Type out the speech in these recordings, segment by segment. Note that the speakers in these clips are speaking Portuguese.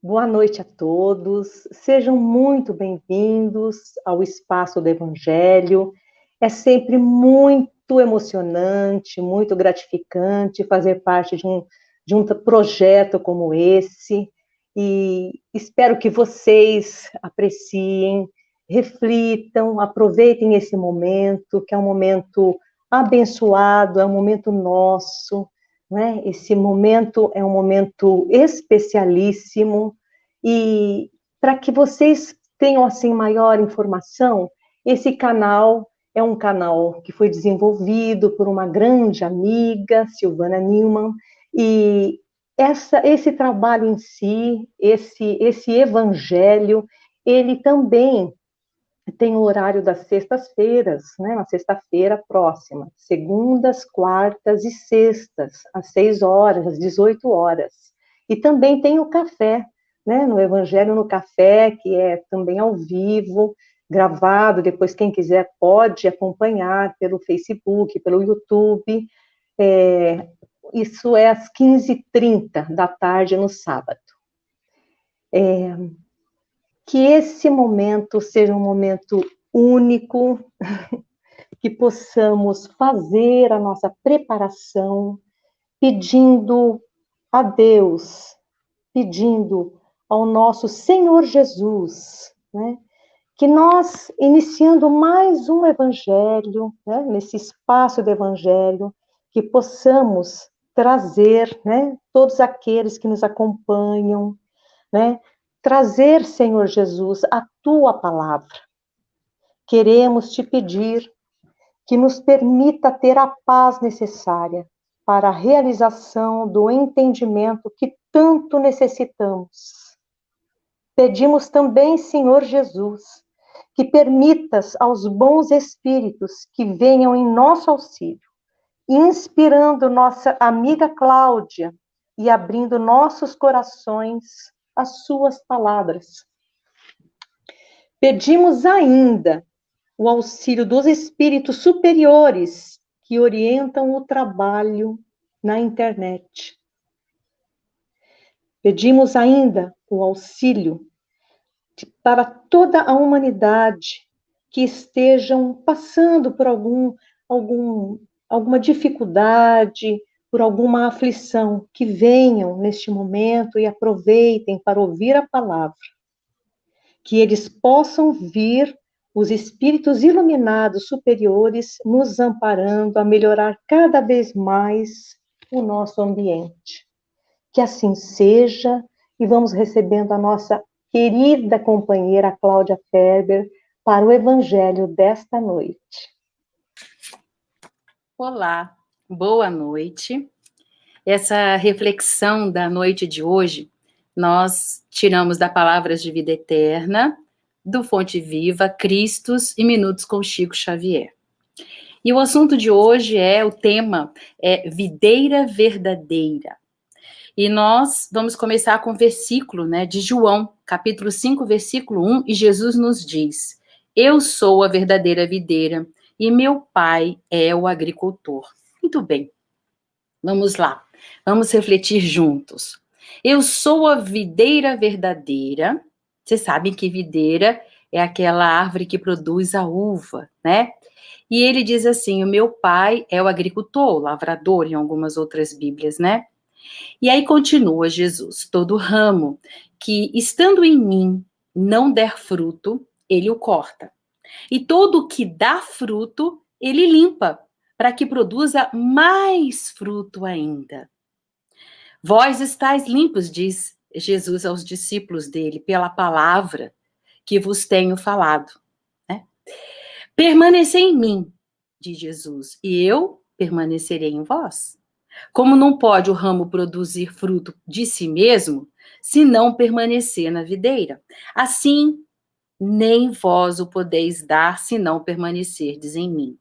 Boa noite a todos. Sejam muito bem-vindos ao Espaço do Evangelho. É sempre muito emocionante, muito gratificante fazer parte de um, de um projeto como esse. E espero que vocês apreciem, reflitam, aproveitem esse momento, que é um momento abençoado, é um momento nosso, né? Esse momento é um momento especialíssimo e para que vocês tenham assim maior informação, esse canal é um canal que foi desenvolvido por uma grande amiga, Silvana Newman, e essa, esse trabalho em si, esse, esse evangelho, ele também tem o horário das sextas-feiras, né, na sexta-feira próxima, segundas, quartas e sextas, às seis horas, às 18 horas. E também tem o café, né, no Evangelho no Café, que é também ao vivo, gravado, depois quem quiser pode acompanhar pelo Facebook, pelo YouTube, é, isso é às 15h30 da tarde no sábado. É, que esse momento seja um momento único, que possamos fazer a nossa preparação, pedindo a Deus, pedindo ao nosso Senhor Jesus, né, que nós, iniciando mais um evangelho, né, nesse espaço do evangelho, que possamos trazer, né, todos aqueles que nos acompanham, né, trazer, Senhor Jesus, a tua palavra. Queremos te pedir que nos permita ter a paz necessária para a realização do entendimento que tanto necessitamos. Pedimos também, Senhor Jesus, que permitas aos bons espíritos que venham em nosso auxílio, inspirando nossa amiga Cláudia e abrindo nossos corações as suas palavras. Pedimos ainda o auxílio dos espíritos superiores que orientam o trabalho na internet. Pedimos ainda o auxílio de, para toda a humanidade que estejam passando por algum, algum, alguma dificuldade, por alguma aflição, que venham neste momento e aproveitem para ouvir a palavra. Que eles possam vir os espíritos iluminados superiores nos amparando a melhorar cada vez mais o nosso ambiente. Que assim seja e vamos recebendo a nossa querida companheira Cláudia Ferber para o evangelho desta noite. Olá, boa noite. Essa reflexão da noite de hoje, nós tiramos da Palavras de Vida Eterna, do Fonte Viva, Cristos e Minutos com Chico Xavier. E o assunto de hoje é o tema é videira verdadeira. E nós vamos começar com o versículo, né, de João, capítulo 5, versículo 1, e Jesus nos diz: Eu sou a verdadeira videira e meu pai é o agricultor. Muito bem, vamos lá, vamos refletir juntos. Eu sou a videira verdadeira. Vocês sabem que videira é aquela árvore que produz a uva, né? E ele diz assim: o meu pai é o agricultor, o lavrador, em algumas outras Bíblias, né? E aí continua Jesus: todo ramo que estando em mim não der fruto, ele o corta. E todo o que dá fruto, ele limpa, para que produza mais fruto ainda. Vós estáis limpos, diz Jesus aos discípulos dele, pela palavra que vos tenho falado. Né? Permanecei em mim, diz Jesus, e eu permanecerei em vós. Como não pode o ramo produzir fruto de si mesmo, se não permanecer na videira? Assim, nem vós o podeis dar se não permanecerdes em mim.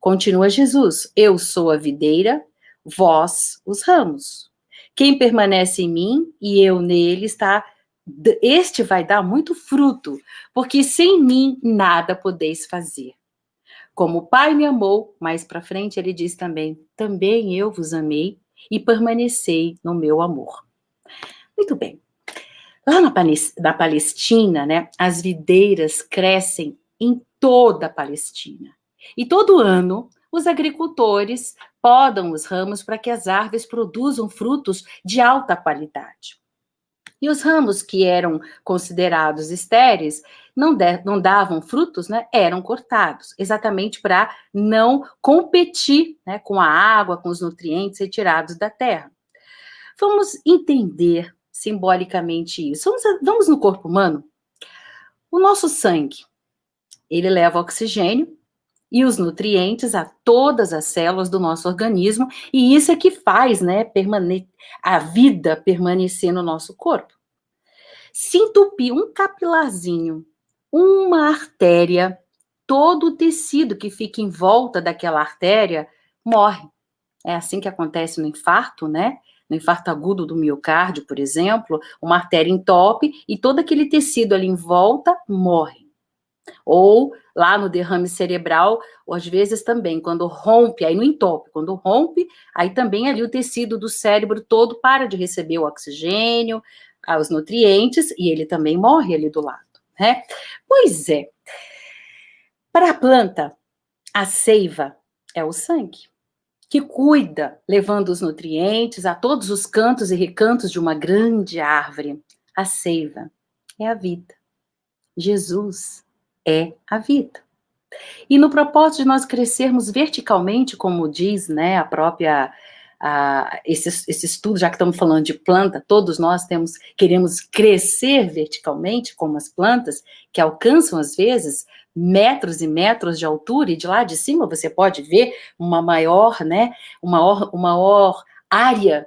Continua Jesus: Eu sou a videira, vós os ramos. Quem permanece em mim e eu nele está este vai dar muito fruto, porque sem mim nada podeis fazer. Como o Pai me amou, mais para frente ele diz também: também eu vos amei e permanecei no meu amor. Muito bem. Lá na, na Palestina, né, as videiras crescem em toda a Palestina. E todo ano, os agricultores podam os ramos para que as árvores produzam frutos de alta qualidade. E os ramos que eram considerados estéreis não, de, não davam frutos, né, eram cortados, exatamente para não competir né, com a água, com os nutrientes retirados da terra. Vamos entender simbolicamente isso. Vamos, vamos no corpo humano? O nosso sangue, ele leva oxigênio e os nutrientes a todas as células do nosso organismo, e isso é que faz, né, permane a vida permanecer no nosso corpo. Se entupir um capilarzinho, uma artéria, todo o tecido que fica em volta daquela artéria morre. É assim que acontece no infarto, né? No infarto agudo do miocárdio, por exemplo, uma artéria entope e todo aquele tecido ali em volta morre. Ou lá no derrame cerebral, ou às vezes também, quando rompe, aí no entope, quando rompe, aí também ali o tecido do cérebro todo para de receber o oxigênio, os nutrientes, e ele também morre ali do lado, né? Pois é. Para a planta, a seiva é o sangue, que cuida, levando os nutrientes a todos os cantos e recantos de uma grande árvore. A seiva é a vida. Jesus é a vida. E no propósito de nós crescermos verticalmente, como diz né, a própria a, esse, esse estudo, já que estamos falando de planta, todos nós temos queremos crescer verticalmente, como as plantas, que alcançam às vezes metros e metros de altura, e de lá de cima você pode ver uma maior, né, uma maior, uma maior área,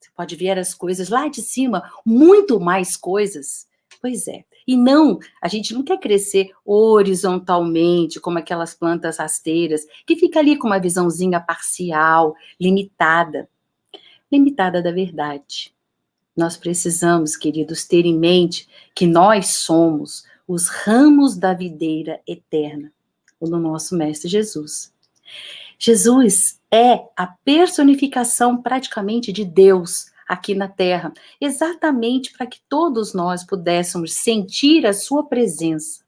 você pode ver as coisas lá de cima, muito mais coisas. Pois é, e não, a gente não quer crescer horizontalmente, como aquelas plantas rasteiras, que fica ali com uma visãozinha parcial, limitada. Limitada da verdade. Nós precisamos, queridos, ter em mente que nós somos os ramos da videira eterna, o do nosso Mestre Jesus. Jesus é a personificação praticamente de Deus aqui na Terra, exatamente para que todos nós pudéssemos sentir a Sua presença.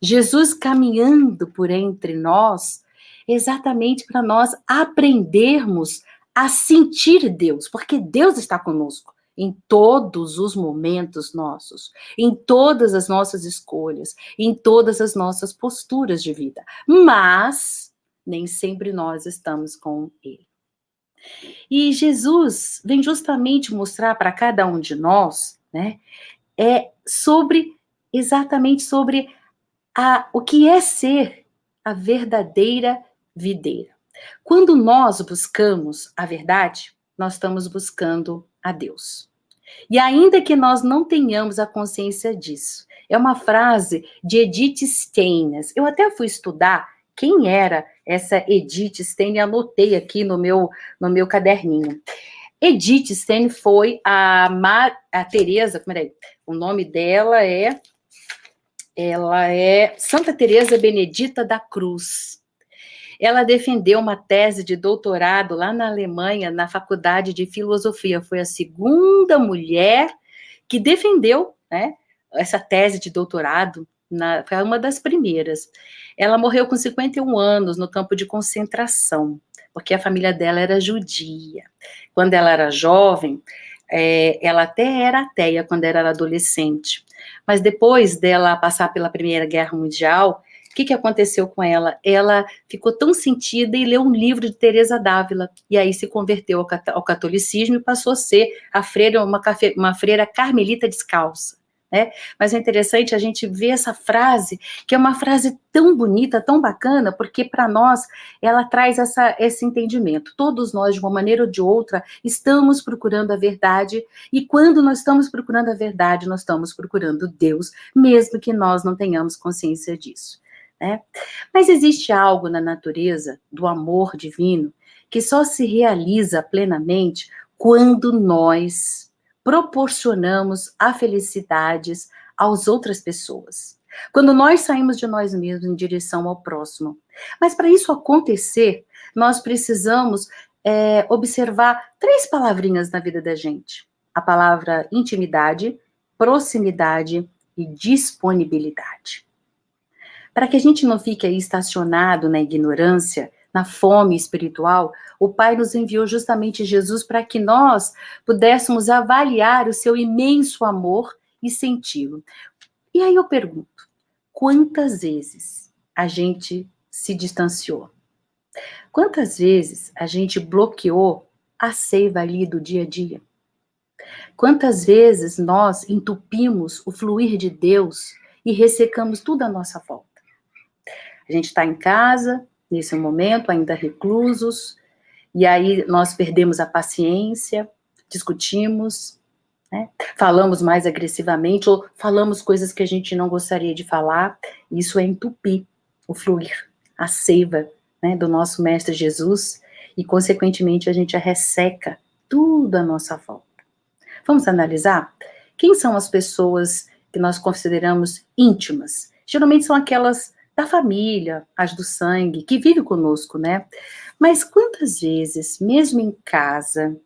Jesus caminhando por entre nós, exatamente para nós aprendermos a sentir Deus, porque Deus está conosco em todos os momentos nossos, em todas as nossas escolhas, em todas as nossas posturas de vida. Mas nem sempre nós estamos com Ele. E Jesus vem justamente mostrar para cada um de nós, né, é sobre exatamente sobre a, o que é ser a verdadeira videira. Quando nós buscamos a verdade, nós estamos buscando a Deus. E ainda que nós não tenhamos a consciência disso, é uma frase de Edith Stein. Eu até fui estudar quem era essa Edith Stein, anotei aqui no meu, no meu caderninho. Edith Stein foi a, Mar, a Teresa, peraí, o nome dela é, ela é Santa Teresa Benedita da Cruz. Ela defendeu uma tese de doutorado lá na Alemanha, na Faculdade de Filosofia. Foi a segunda mulher que defendeu né, essa tese de doutorado na, foi uma das primeiras. Ela morreu com 51 anos no campo de concentração, porque a família dela era judia. Quando ela era jovem, é, ela até era ateia quando era adolescente. Mas depois dela passar pela Primeira Guerra Mundial, o que, que aconteceu com ela? Ela ficou tão sentida e leu um livro de Teresa Dávila, e aí se converteu ao, catolicismo e passou a ser a freira, uma, uma freira carmelita descalça. Né? Mas é interessante a gente ver essa frase, que é uma frase tão bonita, tão bacana, porque para nós ela traz essa, esse entendimento. Todos nós, de uma maneira ou de outra, estamos procurando a verdade, e quando nós estamos procurando a verdade, nós estamos procurando Deus, mesmo que nós não tenhamos consciência disso. Né? Mas existe algo na natureza do amor divino que só se realiza plenamente quando nós proporcionamos a felicidades às outras pessoas. Quando nós saímos de nós mesmos em direção ao próximo. Mas para isso acontecer, nós precisamos é, observar três palavrinhas na vida da gente: a palavra intimidade, proximidade e disponibilidade. Para que a gente não fique aí estacionado na ignorância, na fome espiritual, o Pai nos enviou justamente Jesus para que nós pudéssemos avaliar o seu imenso amor e senti-lo. E aí eu pergunto: quantas vezes a gente se distanciou? Quantas vezes a gente bloqueou a seiva ali do dia a dia? Quantas vezes nós entupimos o fluir de Deus e ressecamos tudo à nossa volta? A gente está em casa, nesse momento, ainda reclusos, e aí nós perdemos a paciência, discutimos, né? falamos mais agressivamente ou falamos coisas que a gente não gostaria de falar. Isso é entupir o fluir, a seiva né, do nosso Mestre Jesus, e consequentemente a gente resseca tudo à nossa volta. Vamos analisar? Quem são as pessoas que nós consideramos íntimas? Geralmente são aquelas da família, as do sangue, que vive conosco, né? Mas quantas vezes, mesmo em casa,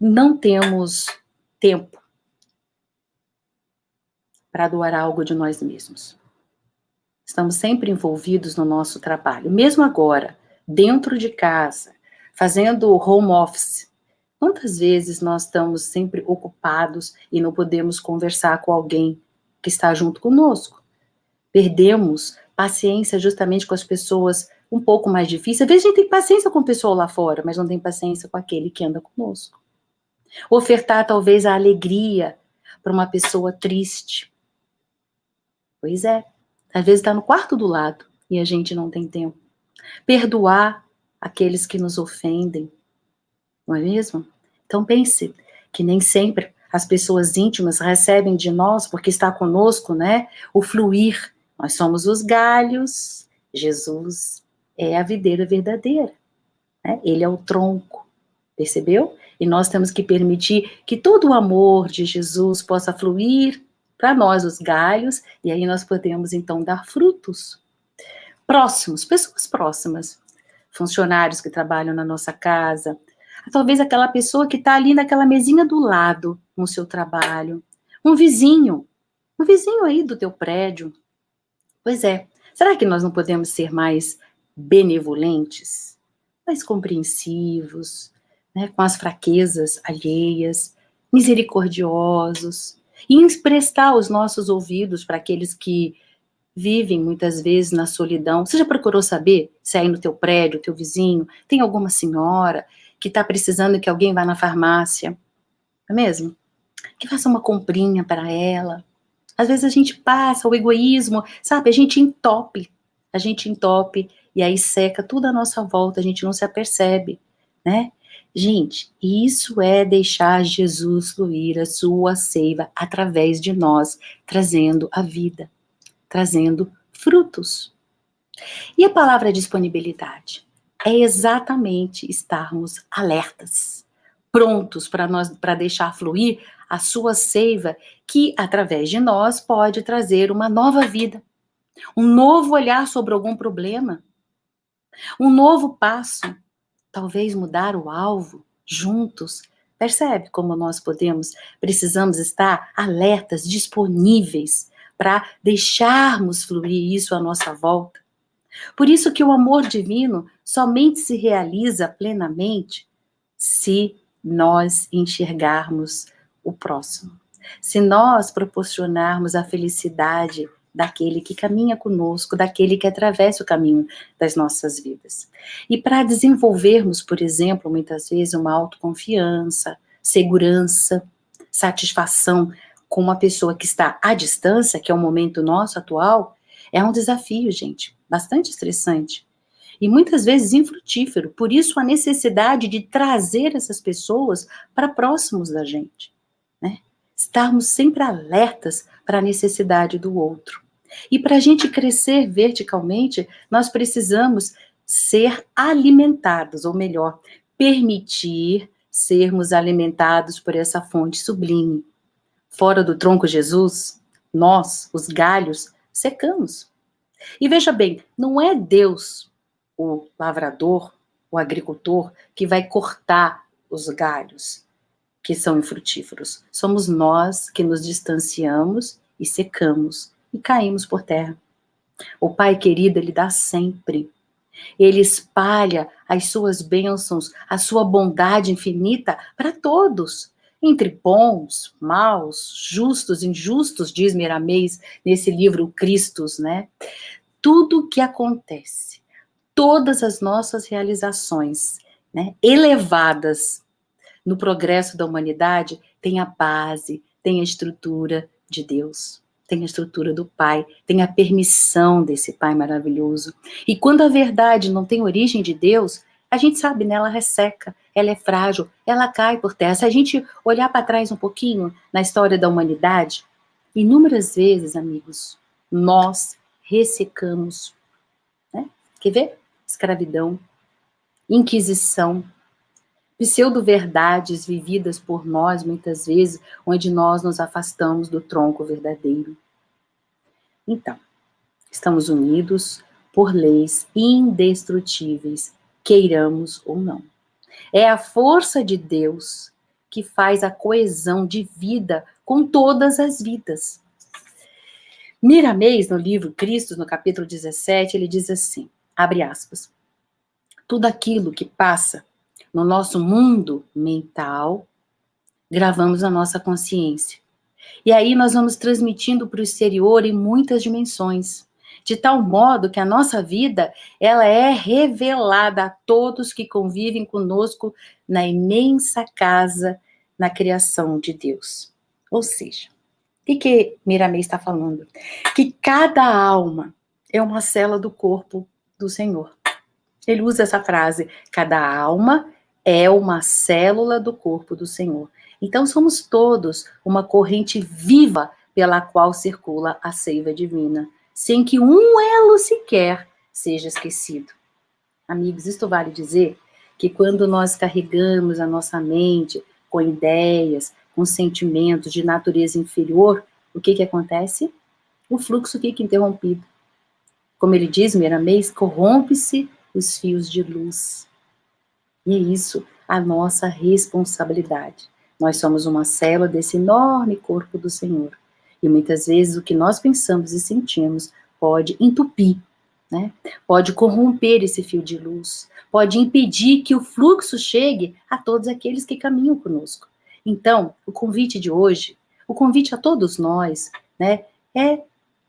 não temos tempo para doar algo de nós mesmos? Estamos sempre envolvidos no nosso trabalho, mesmo agora, dentro de casa, fazendo home office. Quantas vezes nós estamos sempre ocupados e não podemos conversar com alguém que está junto conosco? Perdemos paciência justamente com as pessoas um pouco mais difíceis. Às vezes a gente tem paciência com o pessoal lá fora, mas não tem paciência com aquele que anda conosco. Ofertar talvez a alegria para uma pessoa triste. Pois é, às vezes está no quarto do lado e a gente não tem tempo. Perdoar aqueles que nos ofendem, não é mesmo? Então pense que nem sempre as pessoas íntimas recebem de nós, porque está conosco, né, o fluir nós somos os galhos, Jesus é a videira verdadeira. Né? Ele é o tronco, percebeu? E nós temos que permitir que todo o amor de Jesus possa fluir para nós, os galhos, e aí nós podemos então dar frutos. Próximos, pessoas próximas, funcionários que trabalham na nossa casa, talvez aquela pessoa que está ali naquela mesinha do lado no seu trabalho, um vizinho, um vizinho aí do teu prédio, Pois é. Será que nós não podemos ser mais benevolentes, mais compreensivos, né, com as fraquezas alheias, misericordiosos, e emprestar os nossos ouvidos para aqueles que vivem muitas vezes na solidão. Você já procurou saber se aí no teu prédio, teu vizinho, tem alguma senhora que está precisando que alguém vá na farmácia? Não é mesmo? Que faça uma comprinha para ela, às vezes a gente passa o egoísmo, sabe? A gente entope, a gente entope e aí seca tudo à nossa volta, a gente não se apercebe, né? Gente, isso é deixar Jesus fluir a sua seiva através de nós, trazendo a vida, trazendo frutos. E a palavra disponibilidade é exatamente estarmos alertas, prontos para nós para deixar fluir a sua seiva, que através de nós pode trazer uma nova vida, um novo olhar sobre algum problema, um novo passo, talvez mudar o alvo juntos. Percebe como nós podemos, precisamos estar alertas, disponíveis para deixarmos fluir isso à nossa volta. Por isso que o amor divino somente se realiza plenamente se nós enxergarmos o próximo. Se nós proporcionarmos a felicidade daquele que caminha conosco, daquele que atravessa o caminho das nossas vidas. E para desenvolvermos, por exemplo, muitas vezes uma autoconfiança, segurança, satisfação com uma pessoa que está à distância, que é o momento nosso atual, é um desafio, gente, bastante estressante e muitas vezes infrutífero. Por isso a necessidade de trazer essas pessoas para próximos da gente estarmos sempre alertas para a necessidade do outro. E para a gente crescer verticalmente, nós precisamos ser alimentados, ou melhor, permitir sermos alimentados por essa fonte sublime. Fora do tronco Jesus, nós, os galhos, secamos. E veja bem, não é Deus, o lavrador, o agricultor, que vai cortar os galhos. que são infrutíferos. Somos nós que nos distanciamos e secamos e caímos por terra. O Pai querido, ele dá sempre. Ele espalha as suas bênçãos, a sua bondade infinita para todos, entre bons, maus, justos, injustos, diz Miramês nesse livro Cristos, né? Tudo que acontece, todas as nossas realizações, né, elevadas no progresso da humanidade, tem a base, tem a estrutura de Deus tem a estrutura do Pai, tem a permissão desse Pai maravilhoso. E quando a verdade não tem origem de Deus, a gente sabe, né? Ela resseca, ela é frágil, ela cai por terra. Se a gente olhar para trás um pouquinho na história da humanidade, inúmeras vezes, amigos, nós ressecamos. Né? Quer ver? Escravidão, Inquisição, pseudo-verdades vividas por nós, muitas vezes, onde nós nos afastamos do tronco verdadeiro. Então, estamos unidos por leis indestrutíveis, queiramos ou não. É a força de Deus que faz a coesão de vida com todas as vidas. Miramês, no livro Cristo, no capítulo 17, ele diz assim: abre aspas. Tudo aquilo que passa no nosso mundo mental, gravamos na nossa consciência. E aí nós vamos transmitindo para o exterior em muitas dimensões, de tal modo que a nossa vida, ela é revelada a todos que convivem conosco na imensa casa na criação de Deus. Ou seja, o que, que Miramei está falando? Que cada alma é uma célula do corpo do Senhor. Ele usa essa frase: cada alma é uma célula do corpo do Senhor. Então somos todos uma corrente viva pela qual circula a seiva divina, sem que um elo sequer seja esquecido. Amigos, isto vale dizer que quando nós carregamos a nossa mente com ideias, com sentimentos de natureza inferior, o que que acontece? O fluxo fica interrompido. Como ele diz, Miramês, corrompe-se os fios de luz. E é isso a nossa responsabilidade. Nós somos uma célula desse enorme corpo do Senhor. E muitas vezes o que nós pensamos e sentimos pode entupir, né? pode corromper esse fio de luz, pode impedir que o fluxo chegue a todos aqueles que caminham conosco. Então, o convite de hoje, o convite a todos nós, né, é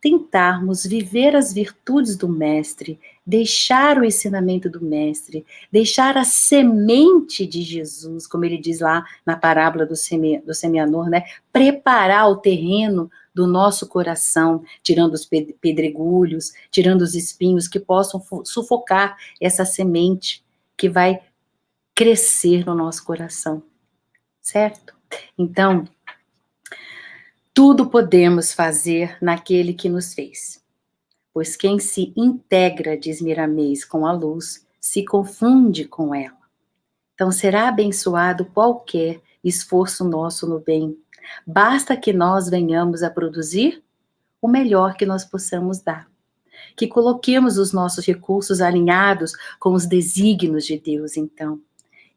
tentarmos viver as virtudes do Mestre, deixar o ensinamento do Mestre, deixar a semente de Jesus, como ele diz lá na parábola do, seme, do semeador, né? Preparar o terreno do nosso coração, tirando os pedregulhos, tirando os espinhos que possam sufocar essa semente que vai crescer no nosso coração, certo? Então, tudo podemos fazer naquele que nos fez. Pois quem se integra, diz Miramês, com a luz, se confunde com ela. Então será abençoado qualquer esforço nosso no bem. Basta que nós venhamos a produzir o melhor que nós possamos dar. Que coloquemos os nossos recursos alinhados com os desígnios de Deus, então.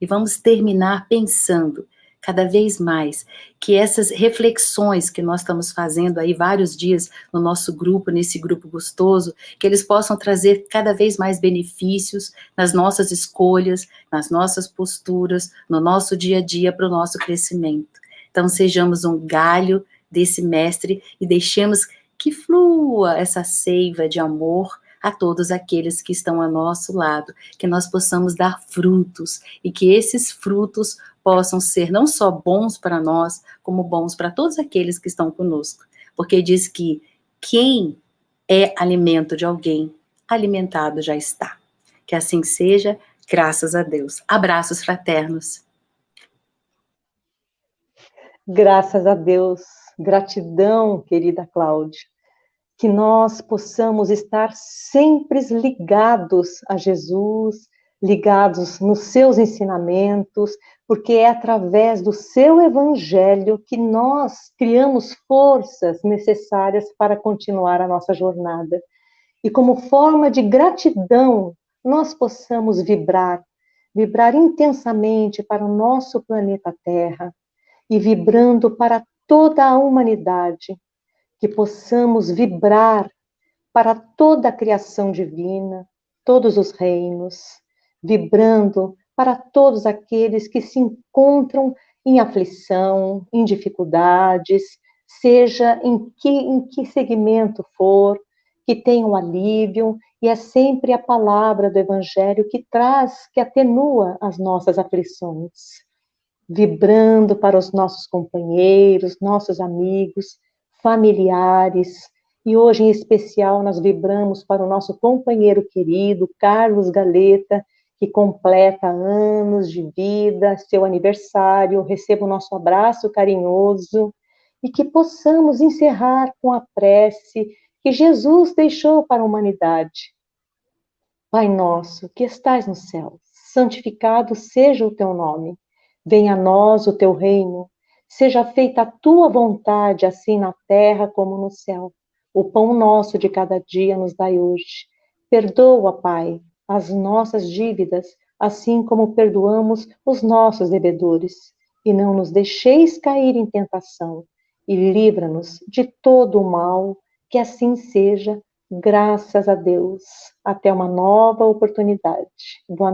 E vamos terminar pensando cada vez mais que essas reflexões que nós estamos fazendo aí vários dias no nosso grupo, nesse grupo gostoso, que eles possam trazer cada vez mais benefícios nas nossas escolhas, nas nossas posturas, no nosso dia a dia para o nosso crescimento. Então sejamos um galho desse mestre e deixemos que flua essa seiva de amor a todos aqueles que estão ao nosso lado, que nós possamos dar frutos e que esses frutos possam ser não só bons para nós, como bons para todos aqueles que estão conosco. Porque diz que quem é alimento de alguém, alimentado já está. Que assim seja, graças a Deus. Abraços fraternos. Graças a Deus. Gratidão, querida Cláudia que nós possamos estar sempre ligados a Jesus, ligados nos seus ensinamentos, porque é através do seu evangelho que nós criamos forças necessárias para continuar a nossa jornada. E como forma de gratidão, nós possamos vibrar, vibrar intensamente para o nosso planeta Terra, e vibrando para toda a humanidade, que possamos vibrar para toda a criação divina, todos os reinos, vibrando para todos aqueles que se encontram em aflição, em dificuldades, seja em que, em que segmento for, que tenham alívio, e é sempre a palavra do Evangelho que traz, que atenua as nossas aflições, vibrando para os nossos companheiros, nossos amigos, familiares, e hoje em especial nós vibramos para o nosso companheiro querido, Carlos Galeta, que completa anos de vida, seu aniversário, receba o nosso abraço carinhoso e que possamos encerrar com a prece que Jesus deixou para a humanidade. Pai nosso, que estais no céu, santificado seja o teu nome. Venha a nós o teu reino. Seja feita a tua vontade, assim na terra como no céu. O pão nosso de cada dia nos dai hoje. Perdoa, Pai, as nossas dívidas, assim como perdoamos os nossos devedores. E não nos deixeis cair em tentação, e livra-nos de todo o mal que assim seja, graças a Deus. Até uma nova oportunidade. Boa